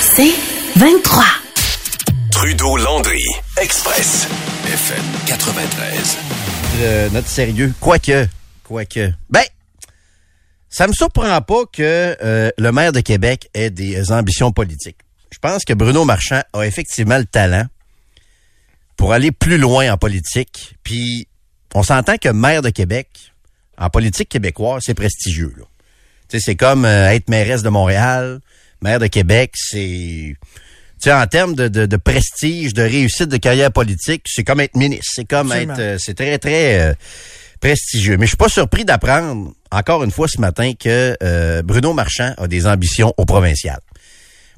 C'est 23. Trudeau-Landry, Express, FM 93. Euh, notre sérieux. Quoique, quoique. Ben, ça me surprend pas que euh, le maire de Québec ait des ambitions politiques. Je pense que Bruno Marchand a effectivement le talent pour aller plus loin en politique. Puis, on s'entend que maire de Québec, en politique québécoise, c'est prestigieux. là. Tu sais, c'est comme euh, être mairesse de Montréal, maire de Québec, c'est... Tu sais, en termes de, de, de prestige, de réussite de carrière politique, c'est comme être ministre. C'est comme Absolument. être... euh, c'est très, très euh, prestigieux. Mais je suis pas surpris d'apprendre, encore une fois ce matin, que euh, Bruno Marchand a des ambitions au provincial.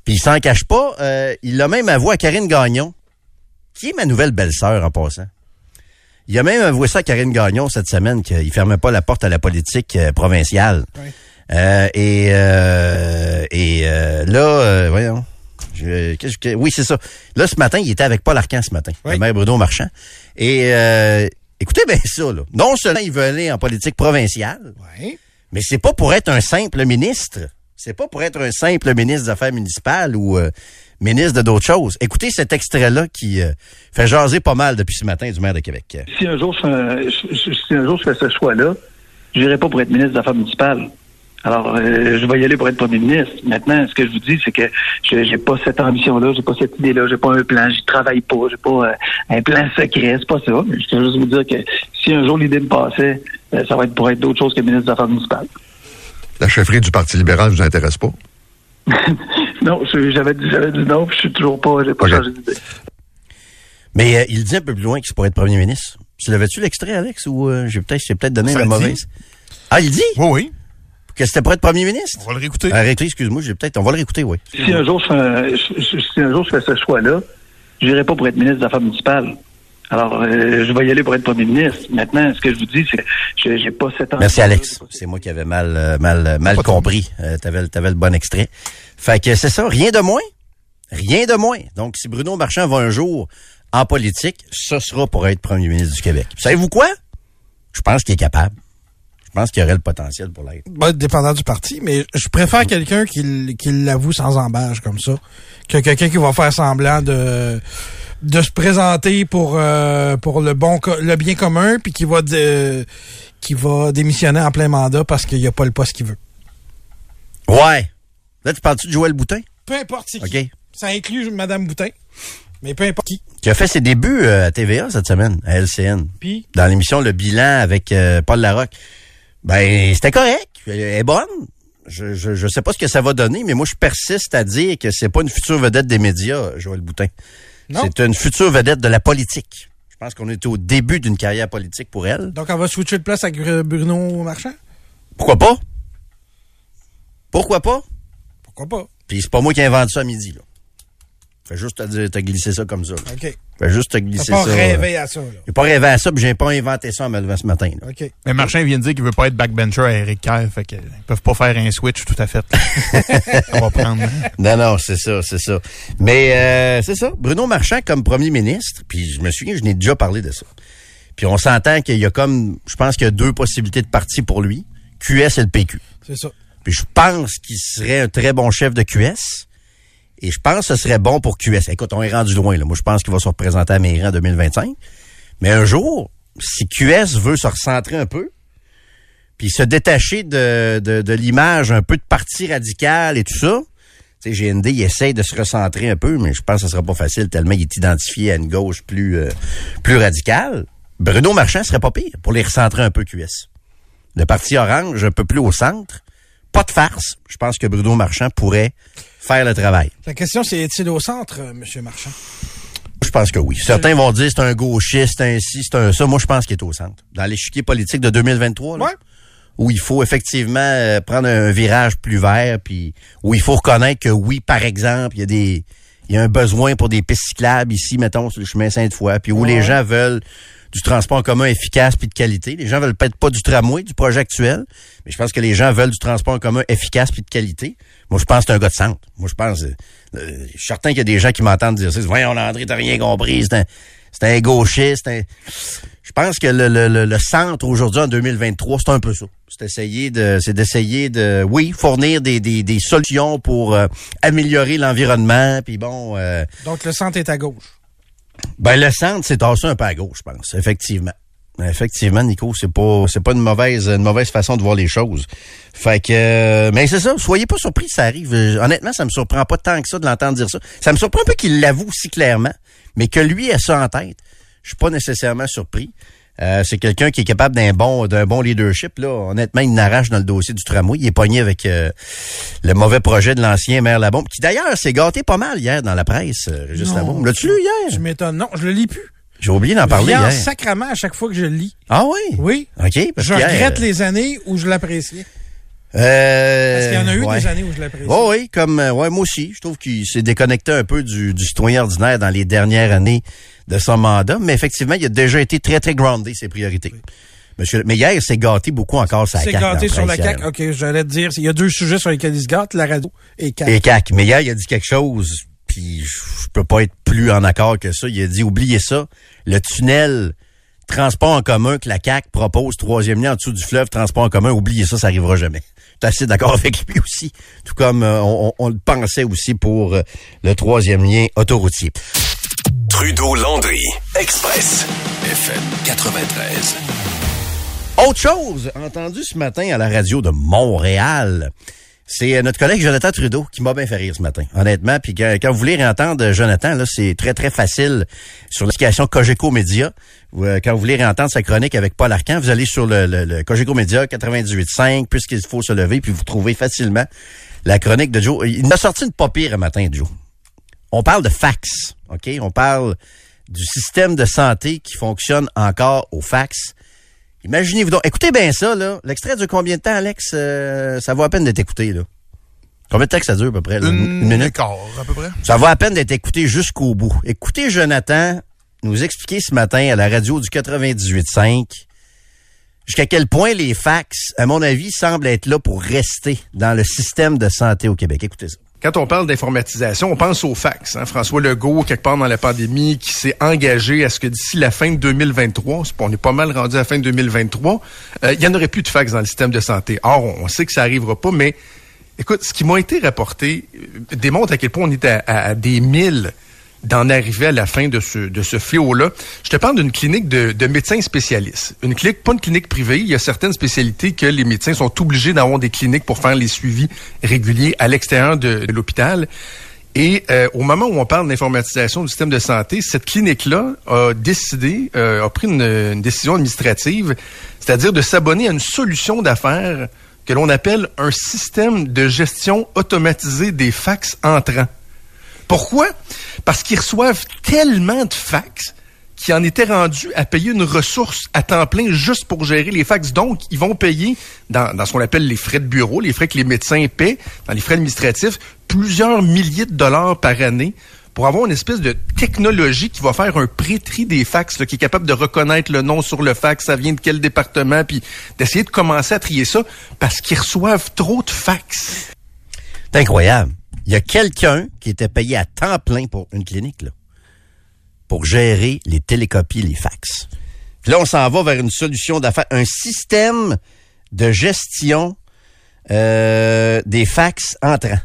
Puis il s'en cache pas. euh, il l'a même avoué à Karine Gagnon, qui est ma nouvelle belle-sœur en passant. Il a même avoué ça à Karine Gagnon cette semaine qu'il fermait pas la porte à la politique euh, provinciale. Oui. Euh, et euh, et euh, là, euh, voyons. Je- qu'est-ce que- oui, c'est ça. Là, ce matin, il était avec Paul Arcan ce matin, Oui. le maire Bruno Marchand. Et euh, écoutez bien ça, là. Non seulement il veut aller en politique provinciale, Ouais. mais c'est pas pour être un simple ministre. C'est pas pour être un simple ministre des Affaires municipales ou euh, ministre de d'autres choses. Écoutez cet extrait-là qui euh, fait jaser pas mal depuis ce matin du maire de Québec. si un jour je fais un, je- je- si un jour je fais ce choix-là, je n'irai pas pour être ministre des Affaires municipales. Alors, euh, je vais y aller pour être premier ministre. Maintenant, ce que je vous dis, c'est que je j'ai pas cette ambition-là, j'ai pas cette idée-là, j'ai pas un plan, j'y travaille pas, j'ai pas euh, un plan secret, c'est pas ça. Mais je veux juste vous dire que si un jour l'idée me passait, euh, ça va être pour être d'autre chose que ministre des Affaires municipales. La chefferie du Parti libéral vous intéresse pas? non, j'avais dit, j'avais dit non, puis je suis toujours pas, j'ai pas changé d'idée. Mais euh, il dit un peu plus loin qu'il pourrait être premier ministre. Tu l'avais-tu l'extrait, Alex, ou euh, j'ai peut-être peut-être donné Ça la dit. mauvaise? Ah, il dit? Oui, oui. Que c'était pour être premier ministre? On va le réécouter. Arrêtez, excuse-moi, j'ai peut-être. On va le réécouter, oui. Si un jour je si un jour je fais ce choix-là, je n'irai pas pour être ministre des Affaires municipales. Alors, euh, je vais y aller pour être premier ministre. Maintenant, ce que je vous dis, c'est que je j'ai pas cette Merci, ambition-là, Alex. C'est moi qui avais mal, euh, mal, euh, mal compris. Euh, t'avais, le- t'avais le bon extrait. Fait que c'est ça, rien de moins. Rien de moins. Donc, si Bruno Marchand va un jour en politique, ce sera pour être premier ministre du Québec. Savez-vous quoi? Je pense qu'il est capable. Je pense qu'il aurait le potentiel pour l'être. Ben, dépendant du parti, mais je préfère quelqu'un qui, qui l'avoue sans embâche comme ça que quelqu'un qui va faire semblant de de se présenter pour euh, pour le bon le bien commun puis qui va dé- qui va démissionner en plein mandat parce qu'il n'y a pas le poste qu'il veut. Ouais. Là, tu parles-tu de Joël Boutin? Peu importe c'est qui. Ça inclut Madame Boutin, mais peu importe qui. Qui a fait ses débuts euh, à TVA cette semaine, à LCN. Puis? Dans l'émission Le Bilan avec euh, Paul Larocque. Ben, c'était correct. Elle est bonne. Je, je, je sais pas ce que ça va donner, mais moi, je persiste à dire que c'est pas une future vedette des médias, Joël Boutin. Non. C'est une future vedette de la politique. Je pense qu'on est au début d'une carrière politique pour elle. donc on va switcher de place avec Br- Bruno Marchand? Pourquoi pas? Pourquoi pas? Pourquoi pas? Puis c'est pas moi qui invente ça à midi, là. Fais juste te, dire- te glisser ça comme ça. là. OK. Fais juste te glisser pas ça. rêvé à ça là. J'ai pas rêvé à ça, puis j'ai pas inventé ça en me levant ce matin. là. OK. Mais Marchand vient de dire qu'il veut pas être backbencher à Eric Kerr, fait qu'ils peuvent pas faire un switch tout à fait. On va prendre. Non, non, c'est ça, c'est ça. Mais euh, c'est ça. Bruno Marchand comme premier ministre, puis je me souviens, je n'ai déjà parlé de ça. Puis on s'entend qu'il y a comme, je pense qu'il y a deux possibilités de parti pour lui, QS et le PQ. C'est ça. Puis je pense qu'il serait un très bon chef de QS. Et je pense que ce serait bon pour QS. Écoute, on est rendu loin. Là. Moi, je pense qu'il va se représenter à Mairie en 2025. Mais un jour, si QS veut se recentrer un peu, puis se détacher de, de, de l'image un peu de parti radical et tout ça, tu sais, GND, il essaye de se recentrer un peu, mais je pense que ce sera pas facile tellement il est identifié à une gauche plus, euh, plus radicale. Bruno Marchand serait pas pire pour les recentrer un peu QS. Le parti orange, un peu plus au centre. Pas de farce. Je pense que Bruno Marchand pourrait faire le travail. La question c'est est-il au centre euh, monsieur Marchand? Je pense que oui. Certains vont dire c'est un gauchiste, un ci, c'est un ça. Moi, je pense qu'il est au centre. Dans l'échiquier politique de 2023, là, Ouais. où il faut effectivement euh, prendre un virage plus vert, puis où il faut reconnaître que oui, par exemple, il y a des il y a un besoin pour des pistes cyclables ici, mettons, sur le chemin Sainte-Foy, puis où les gens veulent du transport en commun efficace puis de qualité. Les gens veulent peut-être pas du tramway, du projet actuel, mais je pense que les gens veulent du transport en commun efficace puis de qualité. Moi, je pense que c'est un gars de centre. Moi, je pense... Euh, euh, je suis certain qu'il y a des gens qui m'entendent dire ça. Voyons, André, t'as rien compris. C'est un, c'est un gauchiste. un- Je pense que le, le, le, le centre aujourd'hui en 2023, c'est un peu ça. C'est essayer de, c'est d'essayer de, oui, fournir des, des, des solutions pour euh, améliorer l'environnement. Puis bon, euh, Donc, le centre est à gauche. ben le centre, c'est tassé un peu à gauche, je pense, effectivement. Effectivement, Nico, c'est pas c'est pas une mauvaise une mauvaise façon de voir les choses. Fait que euh, mais c'est ça, soyez pas surpris, ça arrive. Euh, Honnêtement, ça me surprend pas tant que ça de l'entendre dire ça. Ça me surprend un peu qu'il l'avoue si clairement, mais que lui ait ça en tête. Je suis pas nécessairement surpris. Euh, c'est quelqu'un qui est capable d'un bon d'un bon leadership là. Honnêtement, il n'arrache dans le dossier du tramway. Il est pogné avec euh, le mauvais projet de l'ancien maire Labombe, qui d'ailleurs s'est gâté pas mal hier dans la presse. euh, Juste Non. Labombe. L'as-tu lu Je hier m'étonne. Non, je le lis plus. J'ai oublié d'en parler hier. sacrament à chaque fois que je le lis. Ah oui? Oui. OK. Parce Je regrette euh, les années où je l'appréciais. Euh, Parce qu'il y en a eu ouais. des années où je l'appréciais. Oui, oui, comme euh, ouais, moi aussi. Je trouve qu'il s'est déconnecté un peu du, du citoyen ordinaire dans les dernières années de son mandat. Mais effectivement, il a déjà été très, très groundé, ses priorités. Monsieur, mais hier, il s'est gâté beaucoup encore sa C'est CAQ. gâté dans sur la presse CAQ. OK, j'allais te dire, il y a deux sujets sur lesquels il se gâte, la radio et CAQ. Et CAQ. Mais hier, il a dit quelque chose, puis je je peux pas être plus en accord que ça. Il a dit, oubliez ça, le tunnel transport en commun que la CAQ propose, troisième lien en dessous du fleuve, transport en commun, oubliez ça, ça arrivera jamais. Assez d'accord avec lui aussi, tout comme euh, on le pensait aussi pour euh, le troisième lien autoroutier. Trudeau-Landry, Express, FM 93. Autre chose, entendu ce matin à la radio de Montréal, c'est euh, notre collègue Jonathan Trudeau qui m'a bien fait rire ce matin, honnêtement. Puis quand, vous voulez réentendre Jonathan, là, c'est très très facile sur l'application Cogeco Média. Euh, Quand vous voulez réentendre sa chronique avec Paul Arcan, vous allez sur le Cogeco Média 98.5, puisqu'il faut se lever, puis vous trouvez facilement la chronique de Joe. Il m'a sorti une pas pire un matin, Joe. On parle de fax, OK? On parle du système de santé qui fonctionne encore au fax. Imaginez-vous donc. Écoutez bien ça, là. L'extrait dure combien de temps, Alex? Euh, ça vaut à peine d'être écouté, là. Combien de temps que ça dure, à peu près? là? Une, Une minute? quart, à peu près. Ça vaut à peine d'être écouté jusqu'au bout. Écoutez Jonathan nous expliquer ce matin à la radio du 98.5 jusqu'à quel point les fax, à mon avis, semblent être là pour rester dans le système de santé au Québec. Écoutez ça. Quand on parle d'informatisation, on pense au fax. Hein? François Legault, quelque part dans la pandémie, qui s'est engagé à ce que d'ici la fin de 2023, c'est- on est pas mal rendu à la fin de 2023, euh, il y en aurait plus de fax dans le système de santé. Or, on sait que ça arrivera pas, mais écoute, ce qui m'a été rapporté euh, démontre à quel point on est à, à- des milles d'en arriver à la fin de ce, de ce fléau-là. Je te parle d'une clinique de, de médecins spécialistes. Une clinique, pas une clinique privée. Il y a certaines spécialités que les médecins sont obligés d'avoir des cliniques pour faire les suivis réguliers à l'extérieur de, de l'hôpital. Et euh, au moment où on parle d'informatisation du système de santé, cette clinique-là a décidé, euh, a pris une, une décision administrative, c'est-à-dire de s'abonner à une solution d'affaires que l'on appelle un système de gestion automatisé des fax entrants. Pourquoi? Parce qu'ils reçoivent tellement de fax qu'ils en étaient rendus à payer une ressource à temps plein juste pour gérer les fax. Donc, ils vont payer dans, dans ce qu'on appelle les frais de bureau, les frais que les médecins paient, dans les frais administratifs, plusieurs milliers de dollars par année pour avoir une espèce de technologie qui va faire un pré-tri des fax, qui est capable de reconnaître le nom sur le fax, ça vient de quel département, puis d'essayer de commencer à trier ça parce qu'ils reçoivent trop de fax. C'est incroyable. Il y a quelqu'un qui était payé à temps plein pour une clinique, pour gérer les télécopies, les fax. Puis là, on s'en va vers une solution d'affaires, un système de gestion euh, des fax entrants.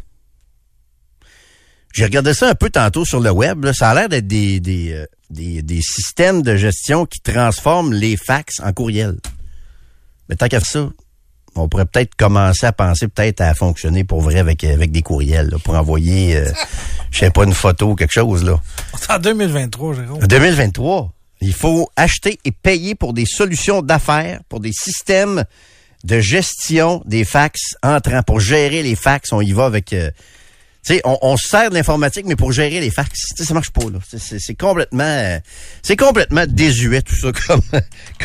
J'ai regardé ça un peu tantôt sur le web. Ça a l'air d'être euh, des, des systèmes de gestion qui transforment les fax en courriel. Mais tant qu'à ça, on pourrait peut-être commencer à penser peut-être à fonctionner pour vrai avec, avec des courriels, là, pour envoyer, euh, je sais pas, une photo ou quelque chose. là. En 2023, Jérôme. En 2023, il faut acheter et payer pour des solutions d'affaires, pour des systèmes de gestion des fax entrants, pour gérer les fax. On y va avec... euh, sais, on, on se sert de l'informatique, mais pour gérer les fax, ça marche pas, là. C'est- C'est c'est complètement, euh, c'est complètement désuet, tout ça, comme,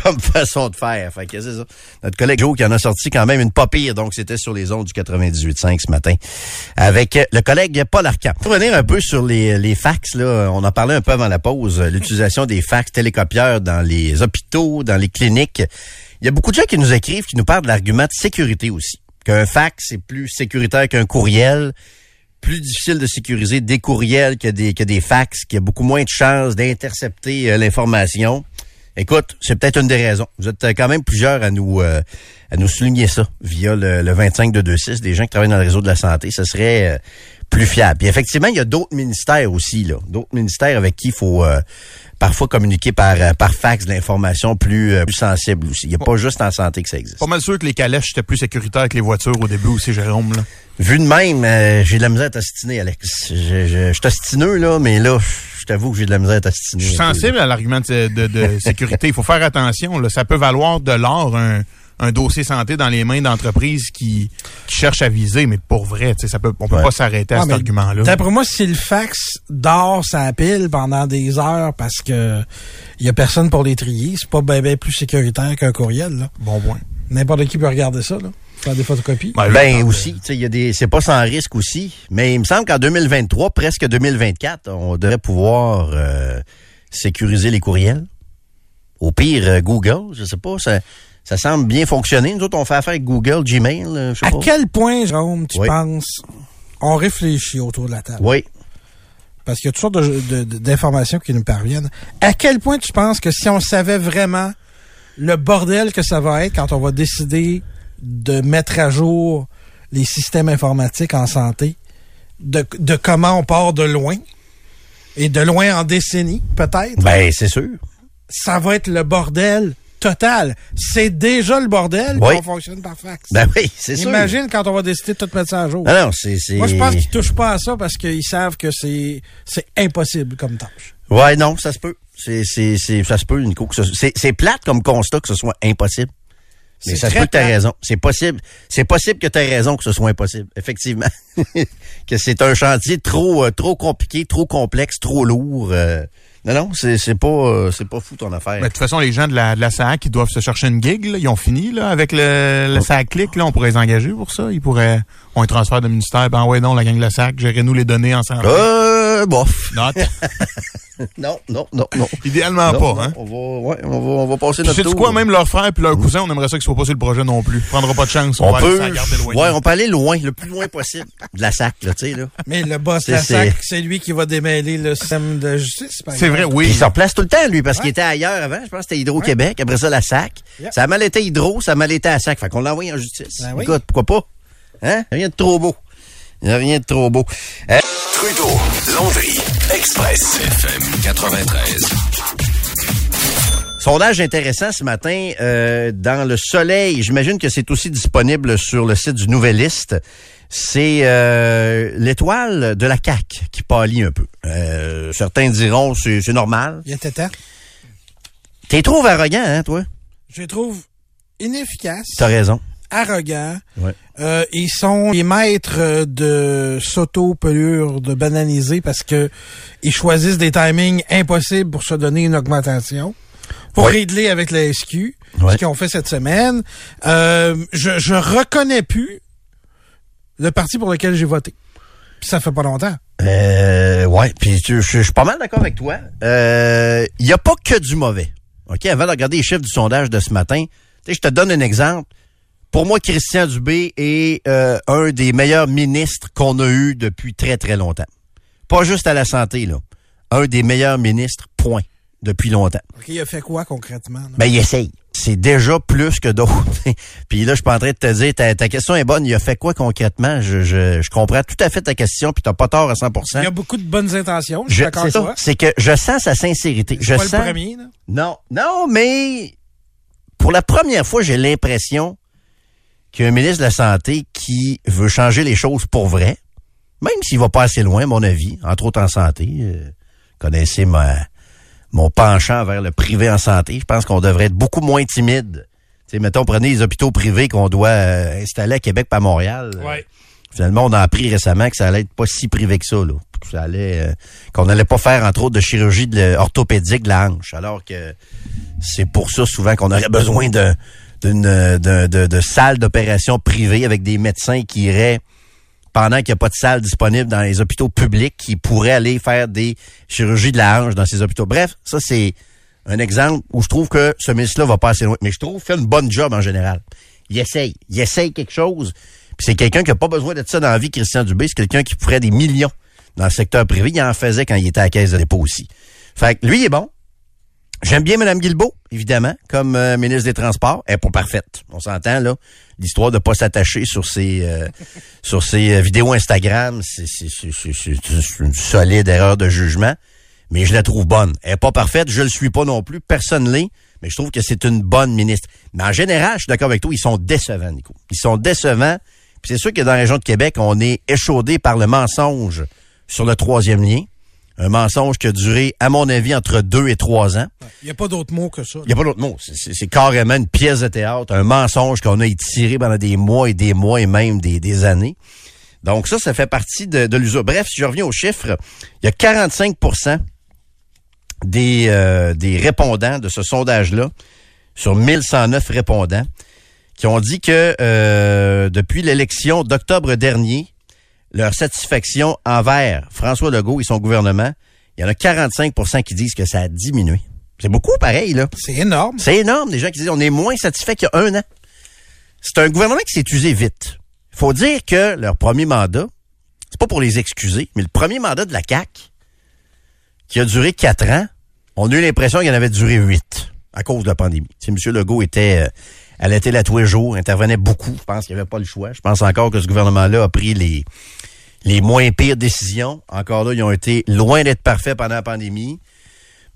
comme façon de faire. Fait que c'est ça. Notre collègue Joe qui en a sorti quand même une pas pire, donc c'était sur les ondes du 98.5 ce matin, avec euh, le collègue Paul Arcand. Pour revenir un peu sur les, les fax, là, on en parlait un peu avant la pause, l'utilisation des fax télécopieurs dans les hôpitaux, dans les cliniques. Il y a beaucoup de gens qui nous écrivent, qui nous parlent de l'argument de sécurité aussi. Qu'un fax est plus sécuritaire qu'un courriel plus difficile de sécuriser des courriels que des, que des fax, qu'il y a beaucoup moins de chances d'intercepter euh, l'information. Écoute, c'est peut-être une des raisons. Vous êtes euh, quand même plusieurs à nous euh, à nous souligner ça via le, le 25 de 26, des gens qui travaillent dans le réseau de la santé. Ce serait euh, plus fiable. Puis effectivement, il y a d'autres ministères aussi, là. D'autres ministères avec qui il faut euh, parfois communiquer par, euh, par fax de l'information plus, euh, plus sensible aussi. Il n'y a pas juste en santé que ça existe. Pas mal sûr que les calèches étaient plus sécuritaires que les voitures au début aussi, Jérôme. Là. Vu de même, euh, j'ai de la misère à t'astiner, Alex. Je, je, je suis ostineux, là, mais là, je t'avoue que j'ai de la misère à t'astiner. Je suis peu, sensible à l'argument de, de- de sécurité. Il faut faire attention. Là. Ça peut valoir de l'or un, un dossier santé dans les mains d'entreprises qui, qui cherchent à viser, mais pour vrai, tu sais, ça peut, on peut Ouais. pas s'arrêter à Ah, cet argument-là. D'après moi, si le fax dort sa pile pendant des heures parce que il y a personne pour les trier, c'est pas bien plus sécuritaire qu'un courriel. là. Bon point. N'importe qui peut regarder ça, là. Faire des photocopies. Ben, Ben aussi, tu sais, il y a des, c'est pas sans risque aussi, mais il me semble qu'en 2023, presque 2024, on devrait pouvoir euh, sécuriser les courriels. Au pire, euh, Google, je sais pas, ça, ça semble bien fonctionner. Nous autres, on fait affaire avec Google, Gmail, euh, je sais À pas. quel point, Jérôme, tu Oui. penses, on réfléchit autour de la table? Oui. Parce qu'il y a toutes sortes d'informations qui nous parviennent. À quel point tu penses que si on savait vraiment le bordel que ça va être quand on va décider de mettre à jour les systèmes informatiques en santé, de, de comment on part de loin, et de loin en décennies, peut-être, Ben, c'est sûr. ça va être le bordel total. C'est déjà le bordel Oui. qu'on fonctionne par fax. Ben oui, c'est sûr. Imagine quand on va décider de tout mettre ça à jour. Non, non, c'est, c'est... Moi, je pense qu'ils touchent pas à ça parce qu'ils savent que c'est c'est impossible comme tâche. Ouais, non, ça se peut. C'est, c'est, c'est, ça se peut, Nico. que c'est, c'est plate comme constat que ce soit impossible. Mais C'est ça se peut que t'as raison. C'est possible. C'est possible que t'aies raison que ce soit impossible. Effectivement. que c'est un chantier trop, euh, trop compliqué, trop complexe, trop lourd. euh. Non, non, c'est, c'est pas, euh, c'est pas fou ton affaire. Ben, de toute façon, les gens de la, de la SAC, ils doivent se chercher une gig. Là. Ils ont fini là, avec le, le SAC Click. Là. On pourrait les engager pour ça. Ils pourraient... On les transfère de ministère. Ben ouais, non, la gang de la SAC, gérez-nous les données ensemble. euh, bof. Note. Non, non, non, non. Idéalement Non, pas, non, hein? On va, ouais, on va, on va passer Tu notre sais tour. quoi, même leur frère puis leur cousin, on aimerait ça qu'ils soient pas sur le projet non plus. Prendra pas de chance. On, On va peut, aller garder loin. ouais, on peut aller loin, le plus loin possible de la sac, là, tu sais, là. Mais le boss de C'est- la SAC, c'est- c'est lui qui va démêler le système de justice. par C'est vrai. Puis oui. il se replace tout le temps, lui, parce qu'il était ailleurs avant. Je pense que c'était Hydro-Québec. Après ça, la SAC. Yep. Ça a mal été Hydro, ça a mal été à la SAC. Fait qu'on l'a envoyé en justice. Ben oui. Écoute, pourquoi pas? Hein? Rien de trop beau. Il n'y a rien de trop beau. Euh, Trudeau, Landry, Express, FM 93. sondage intéressant ce matin euh, dans le soleil. J'imagine que c'est aussi disponible sur le site du Nouvelliste. C'est euh, l'étoile de la CAC qui pâlit un peu. Euh, certains diront c'est c'est normal. Il était temps. T'es trop arrogant, hein, toi? Je les trouve inefficaces, T'as raison. Arrogants. Ouais. Euh, ils sont les maîtres de s'auto-pelure, de banaliser parce que ils choisissent des timings impossibles pour se donner une augmentation. Pour Ouais. régler avec la SQ, Ouais. ce qu'ils ont fait cette semaine. Euh, je, je reconnais plus le parti pour lequel j'ai voté. Puis ça fait pas longtemps. Euh, ouais, puis je suis pas mal d'accord avec toi. Euh, Il y a pas que du mauvais. OK, avant de regarder les chiffres du sondage de ce matin, tu sais, je te donne un exemple. Pour moi, Christian Dubé est euh, un des meilleurs ministres qu'on a eu depuis très, très longtemps. Pas juste à la santé, là. Un des meilleurs ministres, point, depuis longtemps. OK, il a fait quoi concrètement? là? Ben, il essaye. C'est déjà plus que d'autres. puis là, je suis pas en train de te dire, ta, ta question est bonne. Il a fait quoi concrètement? Je, je, je comprends tout à fait ta question, puis t'as pas tort à 100% il y a beaucoup de bonnes intentions, je suis d'accord c'est avec ça. toi. C'est que je sens sa sincérité. Je C'est pas sens. le premier, là? Non, non, mais pour la première fois, j'ai l'impression qu'il y a un ministre de la Santé qui veut changer les choses pour vrai, même s'il va pas assez loin, à mon avis, entre autres en santé. Euh, connaissez ma, mon penchant vers le privé en santé. Je pense qu'on devrait être beaucoup moins timide. Tu sais, mettons, prenez les hôpitaux privés qu'on doit euh, installer à Québec pas à Montréal. Euh, Ouais. Finalement, on a appris récemment que ça allait être pas si privé que ça, là. Que Ça allait, euh, qu'on n'allait pas faire, entre autres, de chirurgie de, orthopédique de la hanche. Alors que c'est pour ça, souvent, qu'on aurait besoin de, d'une, de, de, de salles d'opération privées avec des médecins qui iraient pendant qu'il n'y a pas de salle disponible dans les hôpitaux publics qui pourraient aller faire des chirurgies de la hanche dans ces hôpitaux. Bref, ça, c'est un exemple où je trouve que ce ministre-là va pas assez loin. Mais je trouve qu'il fait une bonne job en général. Il essaye. Il essaye quelque chose. Puis c'est quelqu'un qui a pas besoin d'être ça dans la vie, Christian Dubé. C'est quelqu'un qui ferait des millions dans le secteur privé. Il en faisait quand il était à la caisse de dépôt aussi. Fait que lui, il est bon. J'aime bien Mme Guilbeault, évidemment, comme euh, ministre des Transports. Elle est pas parfaite. On s'entend, là. L'histoire de pas s'attacher sur ses euh, sur ses euh, vidéos Instagram, c'est une solide erreur de jugement. Mais je la trouve bonne. Elle est pas parfaite, je le suis pas non plus. Personne l'est. Mais je trouve que c'est une bonne ministre. Mais en général, je suis d'accord avec toi, ils sont décevants, Nico. Ils sont décevants. Puis c'est sûr que dans la région de Québec, on est échaudé par le mensonge sur le troisième lien. Un mensonge qui a duré, à mon avis, entre deux et trois ans. Il n'y a pas d'autre mot que ça. Il n'y a pas d'autre mot. C'est- carrément une pièce de théâtre, un mensonge qu'on a étiré pendant des mois et des mois et même des, des années. Donc ça, ça fait partie de, de l'usure. Bref, si je reviens aux chiffres, il y a 45 des, euh, des répondants de ce sondage-là, sur 1109 répondants, qui ont dit que euh, depuis l'élection d'octobre dernier, leur satisfaction envers François Legault et son gouvernement, il y en a 45% qui disent que ça a diminué. C'est beaucoup pareil, là. C'est énorme. C'est énorme, des gens qui disent on est moins satisfait qu'il y a un an. C'est un gouvernement qui s'est usé vite. Il faut dire que leur premier mandat, c'est pas pour les excuser, mais le premier mandat de la CAQ, qui a duré quatre ans, on a eu l'impression qu'il en avait duré huit à cause de la pandémie. Sais, M. Legault était euh, télé à tous les jours, intervenait beaucoup. Je pense qu'il n'y avait pas le choix. Je pense encore que ce gouvernement-là a pris les, les moins pires décisions. Encore là, ils ont été loin d'être parfaits pendant la pandémie.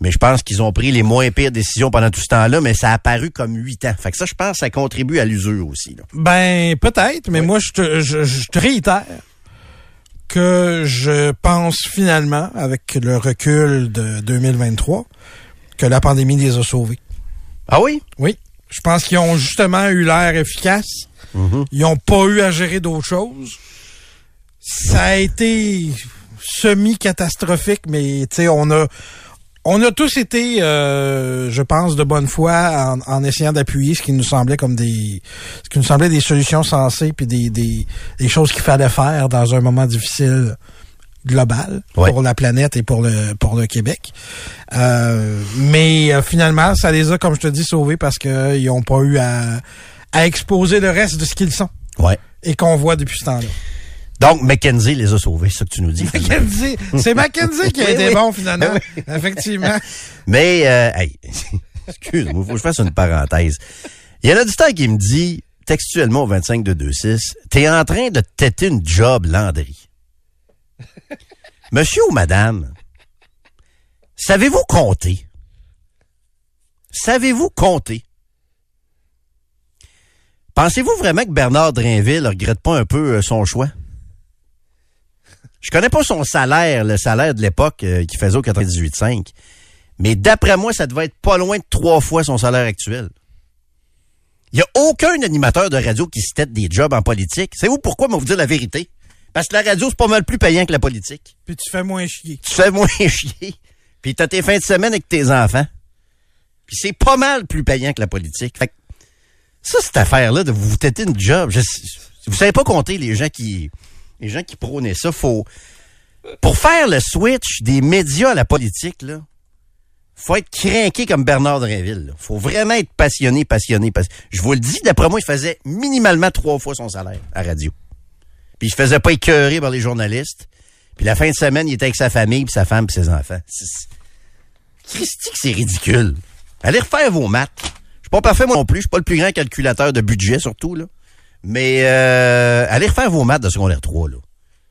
Mais je pense qu'ils ont pris les moins pires décisions pendant tout ce temps-là, mais ça a paru comme huit ans. Fait que ça, je pense, ça contribue à l'usure aussi. Là. Ben, peut-être, mais moi, je te, je, je te réitère que je pense finalement, avec le recul de 2023, que la pandémie les a sauvés. Ah oui? Oui. Je pense qu'ils ont justement eu l'air efficace. Ils n'ont pas eu à gérer d'autres choses. Ça a été semi-catastrophique, mais tu sais, on a on a tous été, euh, je pense, de bonne foi en, en essayant d'appuyer ce qui nous semblait comme des, ce qui nous semblait des solutions sensées puis des, des, des choses qu'il fallait faire dans un moment difficile global Ouais. pour la planète et pour le pour le Québec. Euh, mais euh, finalement, ça les a, comme je te dis, sauvés parce que ils ont pas eu à, à exposer le reste de ce qu'ils sont Ouais. et qu'on voit depuis ce temps-là. Donc, Mackenzie les a sauvés, c'est ça que tu nous dis. Mackenzie, c'est Mackenzie qui a été oui. bon finalement. Oui. Effectivement. Mais, euh, hey, excuse-moi, faut que je fasse une parenthèse. Il y a un auditeur qui me dit, textuellement au 25 de 26, t'es en train de têter une job, Landry. Monsieur ou madame, savez-vous compter? Savez-vous compter? Pensez-vous vraiment que Bernard Drainville regrette pas un peu euh, son choix? Je connais pas son salaire, le salaire de l'époque euh, qu'il faisait au 98.5. Mais d'après moi, ça devait être pas loin de trois fois son salaire actuel. Il y a aucun animateur de radio qui se tête des jobs en politique. Savez-vous pourquoi? Mais vous dire la vérité? Parce que la radio, c'est pas mal plus payant que la politique. Puis tu fais moins chier. Tu fais moins chier. Puis t'as tes fins de semaine avec tes enfants. Puis c'est pas mal plus payant que la politique. Fait que ça, cette affaire-là de vous têter une job, je, vous savez pas compter les gens qui, les gens qui prônaient ça. Faut, pour faire le switch des médias à la politique, là, faut être craqué comme Bernard Drinville. là. Faut vraiment être passionné, passionné, passionné. Je vous le dis, d'après moi, il faisait minimalement trois fois son salaire à radio. Puis il se faisait pas écœurer par les journalistes. Puis la fin de semaine, il était avec sa famille, puis sa femme, puis ses enfants. Christy c'est ridicule. Allez refaire vos maths. Je suis pas parfait moi non plus. Je suis pas le plus grand calculateur de budget, surtout, là. Mais euh, allez refaire vos maths de secondaire 3, là.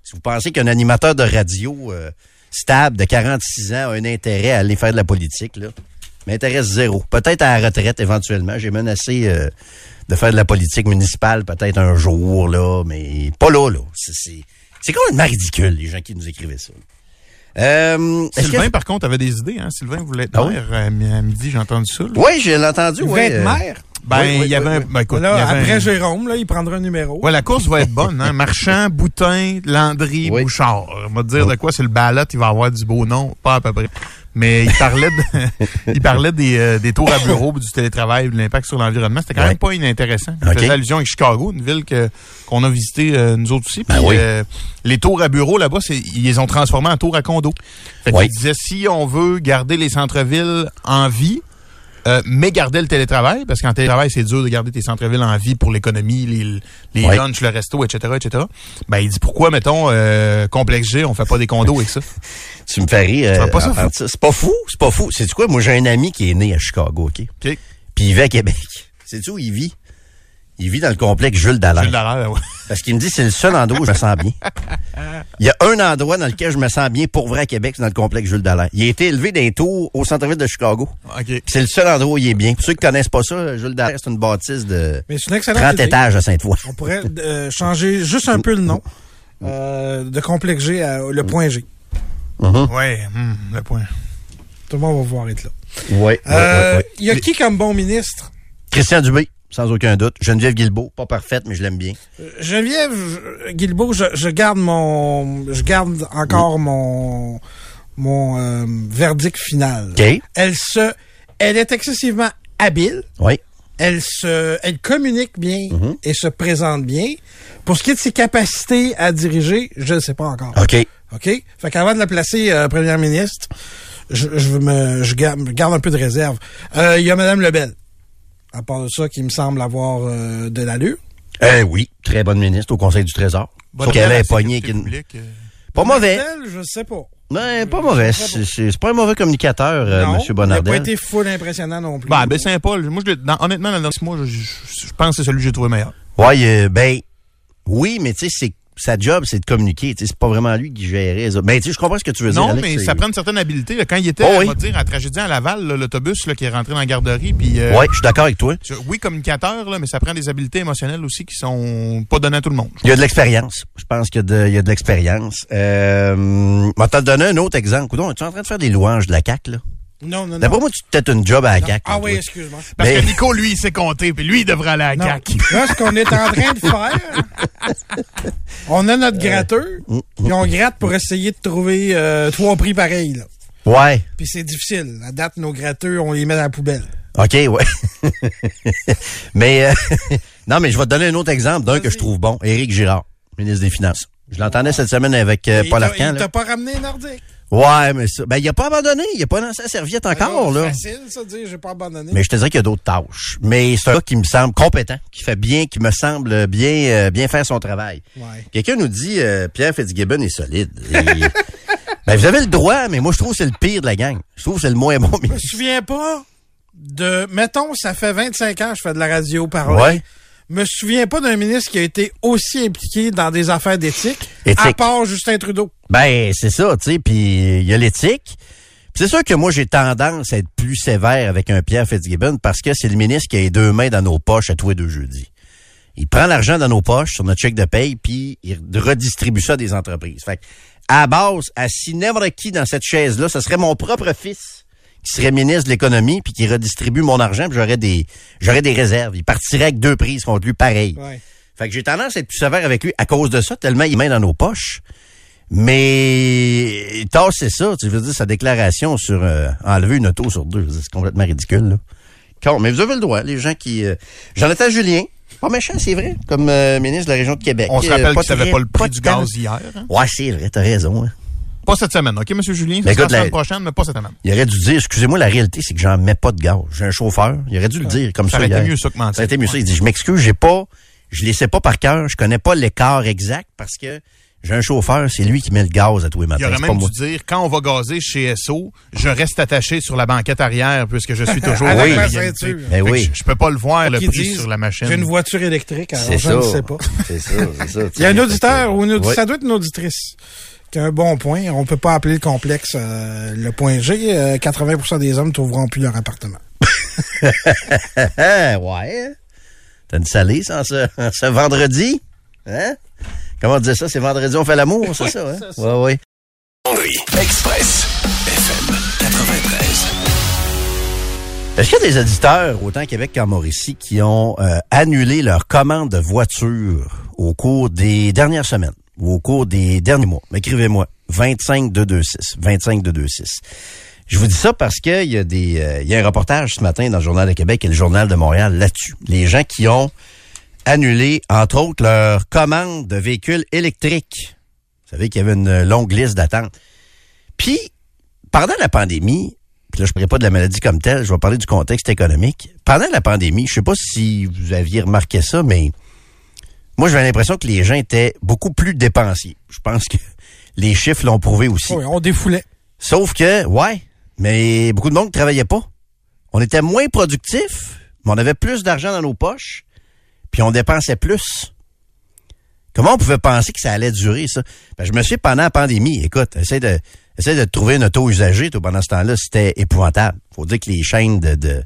Si vous pensez qu'un animateur de radio euh, stable de 46 ans a un intérêt à aller faire de la politique, là, m'intéresse zéro. Peut-être à la retraite éventuellement. J'ai menacé euh, de faire de la politique municipale peut-être un jour, là, mais pas là, là. C'est- complètement ridicule, les gens qui nous écrivaient ça. Euh, Sylvain, que- par contre, avait des idées. Hein? Sylvain voulait être Ah oui? maire euh, à mi- à midi, j'ai entendu ça. là. Oui, j'ai entendu. Va être euh, maire? Ben, Oui, oui, il y avait oui. Ben, écoute, Là, il y avait après un- Jérôme, là, il prendra un numéro. Ouais, la course va être bonne, hein. Marchand, Boutin, Landry, Oui. Bouchard. On va te dire de quoi c'est le ballot, il va avoir du beau nom, pas à peu près. Mais il parlait de, il parlait des, euh, des tours à bureau, du télétravail, de l'impact sur l'environnement. C'était quand Ouais. même pas inintéressant. Il OK. faisait allusion avec Chicago, une ville que qu'on a visité euh, nous autres aussi. Puis, Ben oui. euh, les tours à bureau là-bas, c'est ils les ont transformés en tours à condo. Fait Oui. qu'il disait si on veut garder les centres-villes en vie, euh, mais garder le télétravail, parce qu'en télétravail, c'est dur de garder tes centres-villes en vie pour l'économie, les, les lunchs, le resto, etc., etc. Ben, il dit pourquoi, mettons, euh, complexe G, on fait pas des condos avec ça? Tu me fais rire. Tu euh. C'est pas fou, c'est pas fou. C'est quoi? Moi, j'ai un ami qui est né à Chicago, OK? OK. Puis il vit à Québec. Sais-tu où il vit? Il vit dans le complexe Jules Dallaire. Jules Dallaire, ouais. Parce qu'il me dit c'est le seul endroit où je me sens bien. Il y a un endroit dans lequel je me sens bien pour vrai à Québec, c'est dans le complexe Jules Dallaire. Il a été élevé d'un tour au centre-ville de Chicago. C'est le seul endroit où il est bien. Pour ceux qui connaissent pas ça, Jules Dallaire, c'est une bâtisse de Mais c'est une excellente 30 idée. étages à Sainte-Foy. On pourrait euh, changer juste un peu le nom euh, de complexe G à le point G. Ouais, hum, le point. Tout le monde va pouvoir être là. Oui. Euh, Il y a qui comme bon ministre? Christian Dubé, sans aucun doute. Geneviève Guilbeault, pas parfaite, mais je l'aime bien. Geneviève je- Guilbeault, je, je garde mon, je garde encore mon, mon euh, verdict final. Elle se, elle est excessivement habile. Oui. Elle se, elle communique bien Mhm. et se présente bien. Pour ce qui est de ses capacités à diriger, je ne sais pas encore. OK. OK? Fait qu'avant de la placer euh, première ministre, je, me, je garde, garde un peu de réserve. Euh, Il y a Mme Lebel. À part de ça, qui me semble avoir euh, de l'allure. Euh, oui, très bonne ministre au Conseil du Trésor. Sauf qu'elle est euh, Pas mauvais. Je sais pas. Non, pas mauvais. C'est pas un mauvais communicateur, euh, M. il n'a Bonardel. pas été full impressionnant non plus. Ben, ben Saint-Paul, moi, je l'ai- dans- honnêtement, dans mois, je, je- je pense que c'est celui que j'ai trouvé meilleur. Ouais, euh, ben, oui, mais tu sais, c'est sa job, c'est de communiquer. C'est pas vraiment lui qui gérait ça. Ben, tu sais, je comprends ce que tu veux dire. Non, mais ça prend une certaine habileté. là. Quand il était, Oh, on va dire, à tragédie à Laval, l'autobus qui est rentré dans la garderie, puis... euh, Ouais, je suis d'accord avec toi. Oui, communicateur, là, mais ça prend des habiletés émotionnelles aussi qui sont pas données à tout le monde. Il y a de l'expérience. Je pense qu'il y a de, il y a de l'expérience. Euh, t'as donné un autre exemple? Coudon, tu es en train de faire des louanges de la CAQ, là? non, non, non. D'après moi, tu peut-être une job à la CAQ. Ah oui, excuse-moi. Parce Mais- que Nico, lui, il sait compter, puis lui, il devrait aller à la Non. CAQ. Là, ce qu'on est en train de faire, on a notre gratteur, puis on gratte pour essayer de trouver euh, trois prix pareils. Là. Ouais. Puis c'est difficile. À date, nos gratteurs, on les met dans la poubelle. OK, ouais. mais, euh, non, mais je vais te donner un autre exemple d'un que je trouve bon. Éric Girard, ministre des Finances. Je l'entendais cette semaine avec euh, Paul t'a- Arcan. Il t'a pas ramené nordique. Ouais, mais ça, ben, il a pas abandonné. Il a pas lancé la serviette encore, Alors, là. facile, ça, de dire, j'ai pas abandonné. Mais je te dirais qu'il y a d'autres tâches. Mais c'est un gars qui me semble compétent, qui fait bien, qui me semble bien, euh, bien faire son travail. Ouais. Quelqu'un nous dit, euh, Pierre Fitzgibbon est solide. Et- ben, vous avez le droit, mais moi, je trouve que c'est le pire de la gang. Je trouve que c'est le moins bon Je me souviens pas de... Mettons, ça fait 25 ans que je fais de la radio par Ouais. Me souviens pas d'un ministre qui a été aussi impliqué dans des affaires d'éthique, Éthique. à part Justin Trudeau. Ben, c'est ça, tu sais, puis il y a l'éthique. Puis c'est sûr que moi, j'ai tendance à être plus sévère avec un Pierre Fitzgibbon parce que c'est le ministre qui a les deux mains dans nos poches à tous les deux jeudis. Il prend l'argent dans nos poches sur notre chèque de paye, puis il redistribue ça à des entreprises. Fait que, à base, assis n'importe qui dans cette chaise-là, ce serait mon propre fils qui serait ministre de l'économie, puis qui redistribue mon argent, puis j'aurais des j'aurais des réserves. Il partirait avec deux prises contre lui, pareil. Ouais. Fait que j'ai tendance à être plus sévère avec lui à cause de ça, tellement il met dans nos poches. Mais c'est ça. Tu veux dire, sa déclaration sur euh, enlever une auto sur deux, c'est complètement ridicule. Là. Mais vous avez le droit, les gens qui... Euh, Jonathan Julien, pas méchant, c'est vrai, comme euh, ministre de la région de Québec. On se rappelle que tu n'avais pas le prix du gaz hier. hein? Ouais, c'est vrai, t'as raison. hein. Pas cette semaine, OK, M. Julien? Mais écoute, la la- semaine prochaine, mais pas cette semaine. Il aurait dû dire, excusez-moi, la réalité, c'est que j'en mets pas de gaz. J'ai un chauffeur. Il aurait dû le dire comme Ça ça. aurait été mieux ça que mentir. Ça aurait été mieux ça. Il dit, je m'excuse, j'ai pas, je les sais pas par cœur, je connais pas l'écart exact parce que j'ai un chauffeur, c'est lui qui met le gaz à tous les Il matins. aurait c'est pas même moi. dû dire, quand on va gazer chez SO, je reste attaché sur la banquette arrière puisque je suis toujours Avec à la l'égalité. ceinture. Ben oui. Je, je peux pas le voir, le prix disent, sur la machine. J'ai une voiture électrique, alors je ça. ne sais pas. C'est ça, c'est ça. Il y a un auditeur ou une auditrice, Ouais. ça doit être une auditrice a un bon point. On peut pas appeler le complexe euh, le point G. Euh, 80% des hommes trouveront plus leur appartement. Ouais. T'as une salée, ça, en ce, ce vendredi? Hein? Comment on disait ça? C'est vendredi, on fait l'amour, c'est ça, hein? Ouais, ouais. Landry Express FM 93. Est-ce qu'il y a des auditeurs, autant Québec qu'en Mauricie, qui ont euh, annulé leur commande de voiture au cours des dernières semaines? Au cours des derniers mois? Écrivez-moi. 25 226. 25 226. Je vous dis ça parce qu'il y a euh, il y a un reportage ce matin dans le Journal de Québec et le Journal de Montréal là-dessus. Les gens qui ont annulé, entre autres, leur commande de véhicules électriques. Vous savez qu'il y avait une longue liste d'attente. Puis, pendant la pandémie, puis je ne pas de la maladie comme telle, je vais parler du contexte économique. Pendant la pandémie, je sais pas si vous aviez remarqué ça, mais moi, j'avais l'impression que les gens étaient beaucoup plus dépensiers. Je pense que les chiffres l'ont prouvé aussi. Oui, on défoulait. Sauf que, ouais, mais beaucoup de monde ne travaillait pas. On était moins productifs, mais on avait plus d'argent dans nos poches, puis on dépensait plus. Comment on pouvait penser que ça allait durer, ça? Ben, je me suis pendant la pandémie, écoute, essaye de, essaye de trouver une auto usagée, toi, pendant ce temps-là, c'était épouvantable. Faut dire que les chaînes de,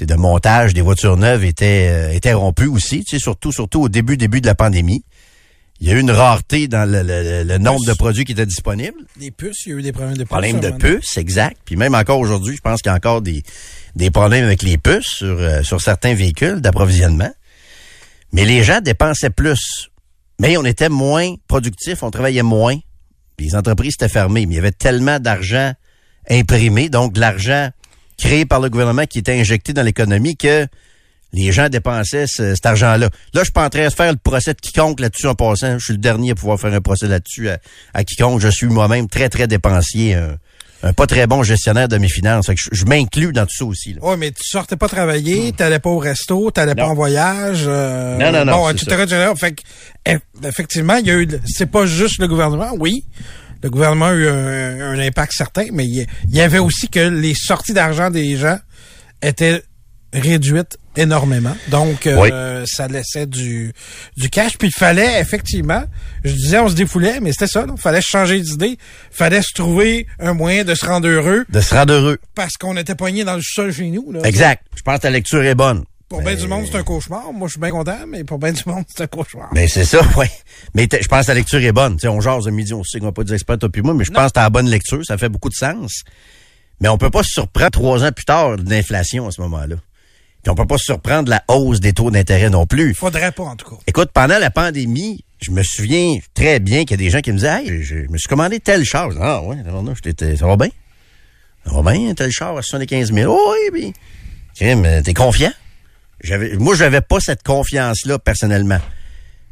de montage des voitures neuves étaient, euh, étaient rompues aussi, tu sais, surtout, surtout au début, début de la pandémie. Il y a eu une rareté dans le, le- le nombre de produits qui étaient disponibles. Les puces, il y a eu des problèmes de puces. Problème de puces, exact. Puis même encore aujourd'hui, je pense qu'il y a encore des, des problèmes avec les puces sur, euh, sur certains véhicules d'approvisionnement. Mais les gens dépensaient plus. Mais on était moins productifs, on travaillait moins. Les entreprises étaient fermées, mais il y avait tellement d'argent imprimé, donc de l'argent créé par le gouvernement qui était injecté dans l'économie que les gens dépensaient ce- cet argent-là. Là, je suis pas en train de faire le procès de quiconque là-dessus en passant. Je suis le dernier à pouvoir faire un procès là-dessus à, à quiconque. Je suis moi-même très, très dépensier, un, un pas très bon gestionnaire de mes finances. Fait que je, je m'inclus dans tout ça aussi. là. Oui, mais tu sortais pas travailler, t'allais pas au resto, t'allais pas en voyage. euh, Non, non, non, Bon, etc., etc. Fait que, eff- effectivement, il y a eu, c'est pas juste le gouvernement, oui. Le gouvernement a eu un, un impact certain, mais il y, avait aussi que les sorties d'argent des gens étaient réduites énormément. Donc, euh, ça laissait du, du cash. Puis il fallait, effectivement, je disais, on se défoulait, mais c'était ça. Il fallait changer d'idée. fallait se trouver un moyen de se rendre heureux De se rendre heureux. parce qu'on était poigné dans le sol chez nous. Là. Exact. Je pense que ta lecture est bonne. Pour bien du monde, c'est un cauchemar. Moi, je suis bien content, mais pour bien du monde, c'est un cauchemar. Ben c'est ça, ouais. Mais je pense que la lecture est bonne. Tu sais, on jase de midi, on sait qu'on va pas des experts, toi puis moi, mais je pense que t'as la bonne lecture, ça fait beaucoup de sens. Mais on peut pas se surprendre trois ans plus tard de l'inflation à ce moment-là. Puis on peut pas se surprendre de la hausse des taux d'intérêt non plus. Faudrait pas, en tout cas. Écoute, pendant la pandémie, je me souviens très bien qu'il y a des gens qui me disaient Hey, je, je me suis commandé telle charge. Ah ouais, non, non, ça va bien? Ça va bien, telle charge à 75 000. Oh, oui, puis. Tiens, mais t'es confiant? J'avais, moi, j'avais pas cette confiance-là, personnellement.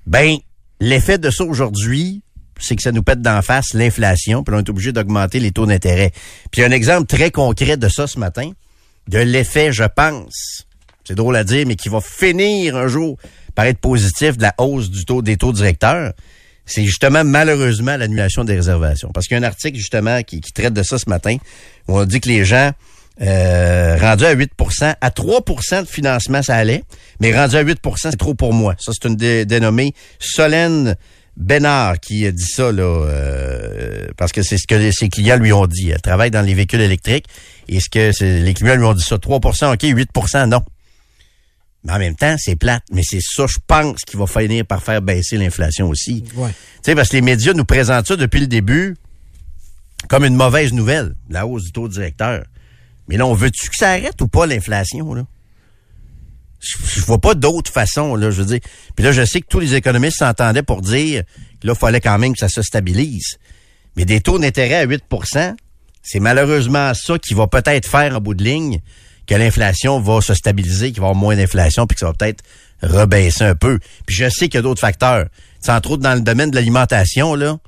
Ben, l'effet de ça aujourd'hui, c'est que ça nous pète d'en face l'inflation, puis on est obligé d'augmenter les taux d'intérêt. Puis un exemple très concret de ça ce matin, de l'effet, je pense, c'est drôle à dire, mais qui va finir un jour par être positif de la hausse du taux des taux directeurs, c'est justement malheureusement l'annulation des réservations. Parce qu'il y a un article justement qui, qui traite de ça ce matin, où on dit que les gens euh, rendus à 8% à 3% de financement, ça allait, mais rendu à 8% c'est trop pour moi. Ça, c'est une dé- dénommée Solène Bénard qui a dit ça, là, euh, parce que c'est ce que ses clients lui ont dit. Elle travaille dans les véhicules électriques, et ce que les clients lui ont dit ça, 3% OK, 8% non. Mais en même temps, c'est plate. Mais c'est ça, je pense, qui va finir par faire baisser l'inflation aussi. Ouais. Tu sais, parce que les médias nous présentent ça depuis le début comme une mauvaise nouvelle, la hausse du taux directeur. Mais là, on veut-tu que ça arrête ou pas l'inflation, là? Je, je vois pas d'autre façon, là, je veux dire. Puis là, je sais que tous les économistes s'entendaient pour dire que là, fallait quand même que ça se stabilise. Mais des taux d'intérêt à 8% c'est malheureusement ça qui va peut-être faire en bout de ligne que l'inflation va se stabiliser, qu'il va y avoir moins d'inflation, puis que ça va peut-être rebaisser un peu. Puis je sais qu'il y a d'autres facteurs. C'est entre autres dans le domaine de l'alimentation, là.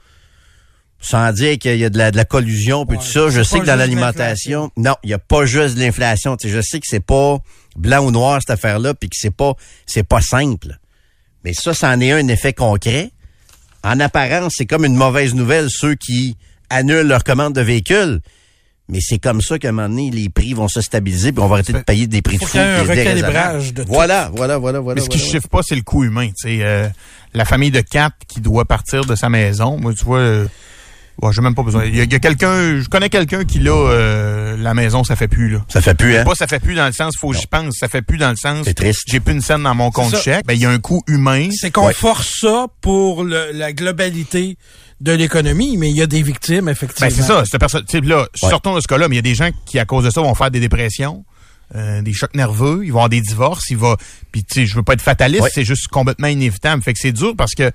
Sans dire qu'il y a de la, de la collusion, puis Ouais, tout ça. Je sais que dans l'alimentation, non, il n'y a pas juste de l'inflation. Tu sais, je sais que c'est pas blanc ou noir, cette affaire-là, puis que c'est pas, c'est pas simple. Mais ça, ça en est un effet concret. En apparence, c'est comme une mauvaise nouvelle, ceux qui annulent leur commande de véhicules. Mais c'est comme ça qu'à un moment donné, les prix vont se stabiliser, puis on va arrêter de payer des prix de Faut fou. qu'il y ait un recalibrage de tout. Voilà, voilà, voilà, voilà. Mais ce qui voilà. chiffre pas, c'est le coût humain. Tu sais, euh, la famille de quatre qui doit partir de sa maison. Moi, tu vois, euh, ouais, j'ai même pas besoin. Il y a, y quelqu'un, je connais quelqu'un qui là, euh, la maison, ça fait plus là. Ça fait plus, hein? Pas ça fait plus dans le sens, faut que j'y pense. Ça fait plus dans le sens. C'est triste. J'ai plus une scène dans mon compte chèque. Ben il y a un coût humain. C'est qu'on Ouais. force ça pour le- la globalité de l'économie, mais il y a des victimes, effectivement. Ben c'est ça. Cette personne, tu sais, là, Ouais. sortons de ce cas-là, mais il y a des gens qui à cause de ça vont faire des dépressions. euh, des chocs nerveux, il va avoir des divorces, il va... Puis, tu sais, je veux pas être fataliste, Ouais. c'est juste complètement inévitable. Fait que c'est dur parce que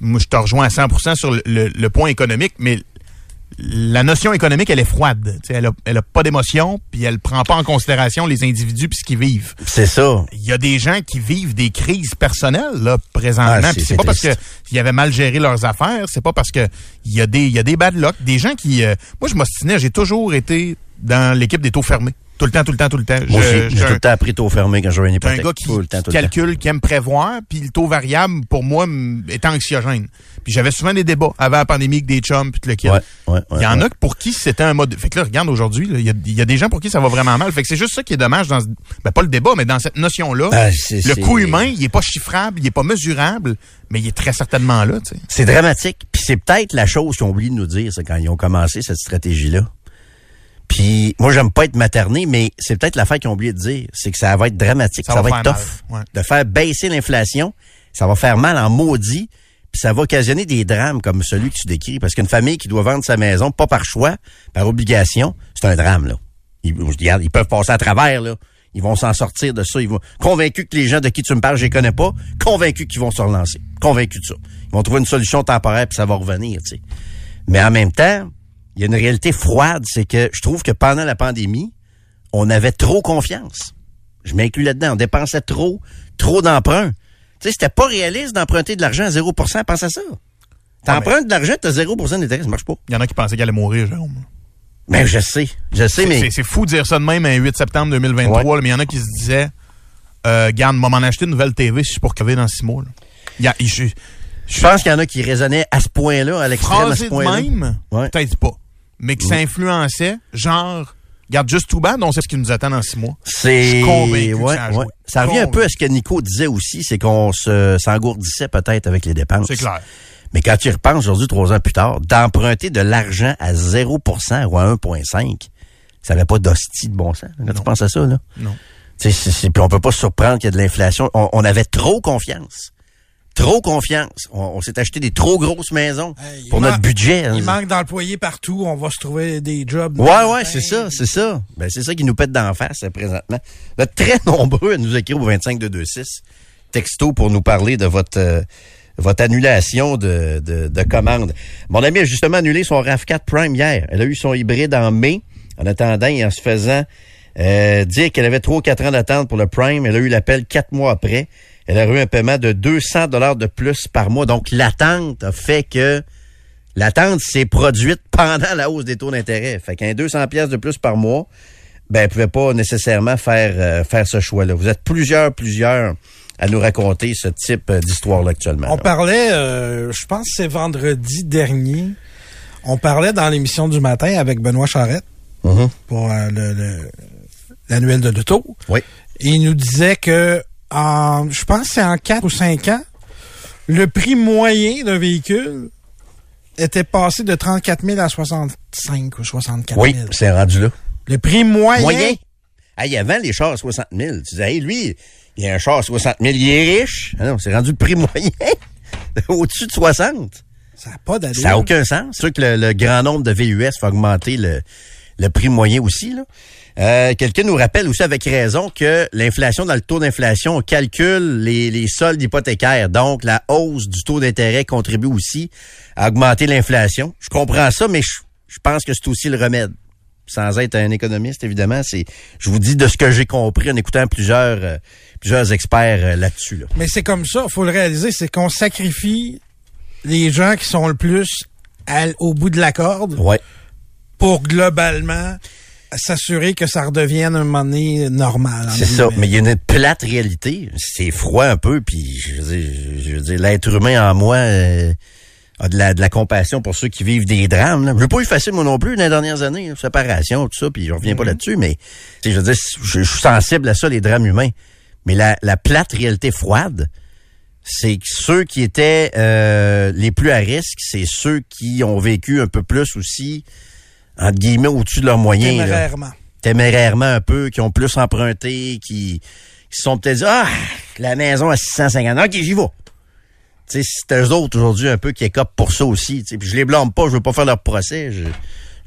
moi, je te rejoins à 100% sur le, le- le point économique, mais la notion économique, elle est froide. Elle a, elle a pas d'émotion, puis elle prend pas en considération les individus puis ce qu'ils vivent. C'est ça. Il y a des gens qui vivent des crises personnelles là présentement. Ah, c'est- Puis c'est c'est pas parce que triste. ils avaient mal géré leurs affaires, c'est pas parce que il y a des il y a des bad luck, des gens qui euh, moi je m'ostinais, j'ai toujours été dans l'équipe des taux fermés. Tout le temps, tout le temps, tout le temps. Moi aussi, j'ai tout le temps appris tôt fermé quand j'avais une un hypothèque. gars qui, tout le temps, qui tout le temps. calcule, qui aime prévoir, puis le taux variable, pour moi, est anxiogène. Puis j'avais souvent des débats avant la pandémie avec des chums, puis tout le kit. Ouais, ouais, Il y en ouais, a pour qui c'était un mode. Fait que là, regarde aujourd'hui, il y a, il y a des gens pour qui ça va vraiment mal. Fait que c'est juste ça qui est dommage dans, ce- ben pas le débat, mais dans cette notion-là. Ah, c'est- le coût humain, il est pas chiffrable, il est pas mesurable, mais il est très certainement là, tu sais. C'est dramatique. Puis c'est peut-être la chose qu'ils ont oublié de nous dire, c'est quand ils ont commencé cette stratégie-là. Puis moi, j'aime pas être materné, mais c'est peut-être l'affaire qu'ils ont oublié de dire. C'est que ça va être dramatique, ça, Ça va, va être tough. ouais. De faire baisser l'inflation, ça va faire mal en maudit, puis ça va occasionner des drames comme celui que tu décris. Parce qu'une famille qui doit vendre sa maison, pas par choix, par obligation, c'est un drame, là. Ils peuvent passer à travers, là. Ils vont s'en sortir de ça. Ils vont convaincus que les gens de qui tu me parles, je les connais pas, convaincus qu'ils vont se relancer. Convaincus de ça. Ils vont trouver une solution temporaire puis ça va revenir, tu sais. Mais en même temps, il y a une réalité froide, c'est que je trouve que pendant la pandémie, on avait trop confiance. Je m'inclus là-dedans. On dépensait trop, trop d'emprunts. Tu sais, c'était pas réaliste d'emprunter de l'argent à 0% Pense à ça. T'empruntes de l'argent, t'as 0% d'intérêt, ça marche pas. Il y en a qui pensaient qu'elle allait mourir, Jérôme. Mais je sais, je sais, mais C'est fou de dire ça de même un 8 septembre 2023, Ouais. là, mais il y en a qui se disaient euh, Garde, moi m'en acheter une nouvelle TV si je suis pour crever dans six mois. je- pense qu'il y en a qui raisonnaient à ce point-là, à l'extrême, à ce point-là. même, Ouais. peut-être pas. Mais que ça influençait, genre, regarde, juste tout bad, on sait ce qui nous attend dans six mois. C'est ouais, ça ouais. Ça revient un peu à ce que Nico disait aussi, c'est qu'on se s'engourdissait peut-être avec les dépenses. C'est clair. Mais quand tu repenses aujourd'hui, trois ans plus tard, d'emprunter de l'argent à 0% ou à 1,5, ça n'avait pas d'hostie de bon sens. Quand tu penses à ça, là. Non. Tu sais, c'est- c'est- puis on peut pas se surprendre qu'il y a de l'inflation. On, on avait trop confiance. Trop confiance. On, on s'est acheté des trop grosses maisons Hey, pour notre budget. hein. Il manque d'employés partout. On va se trouver des jobs. Ouais, ouais, c'est ça, c'est ça. Ben, c'est ça qui nous pète d'en face, euh, présentement. Vous êtes très nombreux à nous écrire au 25226 texto pour nous parler de votre, euh, votre annulation de, de, de commande. Mon ami a justement annulé son RAV4 Prime hier. Elle a eu son hybride en mai, en attendant et en se faisant euh, dire qu'elle avait 3 ou 4 ans d'attente pour le Prime. Elle a eu l'appel quatre mois après. Elle a eu un paiement de 200 dollars de plus par mois. Donc, l'attente a fait que L'attente s'est produite pendant la hausse des taux d'intérêt. Fait qu'un 200 pièces de plus par mois, ben, elle pouvait pas nécessairement faire, euh, faire ce choix-là. Vous êtes plusieurs, plusieurs à nous raconter ce type euh, d'histoire-là actuellement. On là. parlait, euh, je pense que c'est vendredi dernier, on parlait dans l'émission du matin avec Benoît Charette Mhm. pour euh, le- le- l'annuel de l'auto. Oui. Et il nous disait que, en, je pense que c'est en 4 ou 5 ans, le prix moyen d'un véhicule était passé de 34 000 à 65 ou 64 000. Oui, c'est rendu là. Le prix moyen. Moyen. Hey, avant, les chars à 60 000. Tu disais, hey, lui, il a un char à 60 000, il est riche. Ah non, c'est rendu le prix moyen. Au-dessus de 60. Ça n'a pas d'allure. Ça n'a aucun sens. C'est sûr que le, le grand nombre de VUS va augmenter le, le prix moyen aussi. là. Euh, Quelqu'un nous rappelle aussi avec raison que l'inflation, dans le taux d'inflation, on calcule les, les soldes hypothécaires. Donc, la hausse du taux d'intérêt contribue aussi à augmenter l'inflation. Je comprends ça, mais je, je pense que c'est aussi le remède. Sans être un économiste, évidemment, c'est. Je vous dis de ce que j'ai compris en écoutant plusieurs, euh, plusieurs experts euh, là-dessus. Là. Mais c'est comme ça, faut le réaliser, c'est qu'on sacrifie les gens qui sont le plus à- au bout de la corde Ouais. pour globalement s'assurer que ça redevienne un moment donné normal. C'est ça, mais il y a une plate réalité. C'est froid un peu, puis je veux dire, je veux dire, l'être humain en moi euh, a de la, de la compassion pour ceux qui vivent des drames. Là. Je veux pas eu facile moi non plus dans les dernières années, là, séparation, tout ça, puis je reviens pas là-dessus, mais je veux dire, je, je suis sensible à ça, les drames humains. Mais la, la plate réalité froide, c'est que ceux qui étaient euh, les plus à risque, c'est ceux qui ont vécu un peu plus aussi, entre guillemets, au-dessus de leurs moyens. là Témérairement. témérairement un peu, qui ont plus emprunté, qui, qui se sont peut-être dit, ah, la maison à 650, ok, j'y vais. Tu sais, c'est eux autres aujourd'hui un peu qui écopent pour ça aussi. Puis je les blâme pas, je veux pas faire leur procès. Je,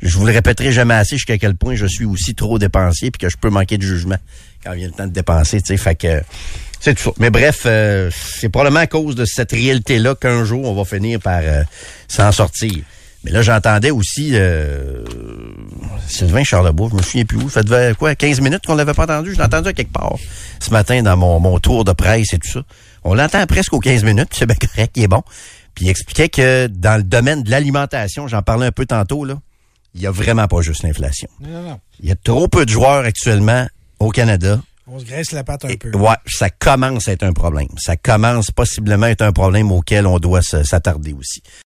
je vous le répéterai jamais assez jusqu'à quel point je suis aussi trop dépensier puis que je peux manquer de jugement quand vient le temps de dépenser, tu sais. Fait que c'est tout ça. Mais bref, euh, c'est probablement à cause de cette réalité-là qu'un jour on va finir par euh, s'en sortir. Mais là, j'entendais aussi euh, Sylvain Charlebois, je me souviens plus où. Ça devait quoi, 15 minutes qu'on l'avait pas entendu. Je l'ai entendu à quelque part ce matin dans mon, mon tour de presse et tout ça. On l'entend presque aux 15 minutes, c'est bien correct, il est bon. Puis il expliquait que dans le domaine de l'alimentation, j'en parlais un peu tantôt, là, il y a vraiment pas juste l'inflation. Non, non, non. Il y a trop peu de joueurs actuellement au Canada. On se graisse la patte un Et- peu. ouais, ça commence à être un problème. Ça commence possiblement à être un problème auquel on doit s'attarder aussi.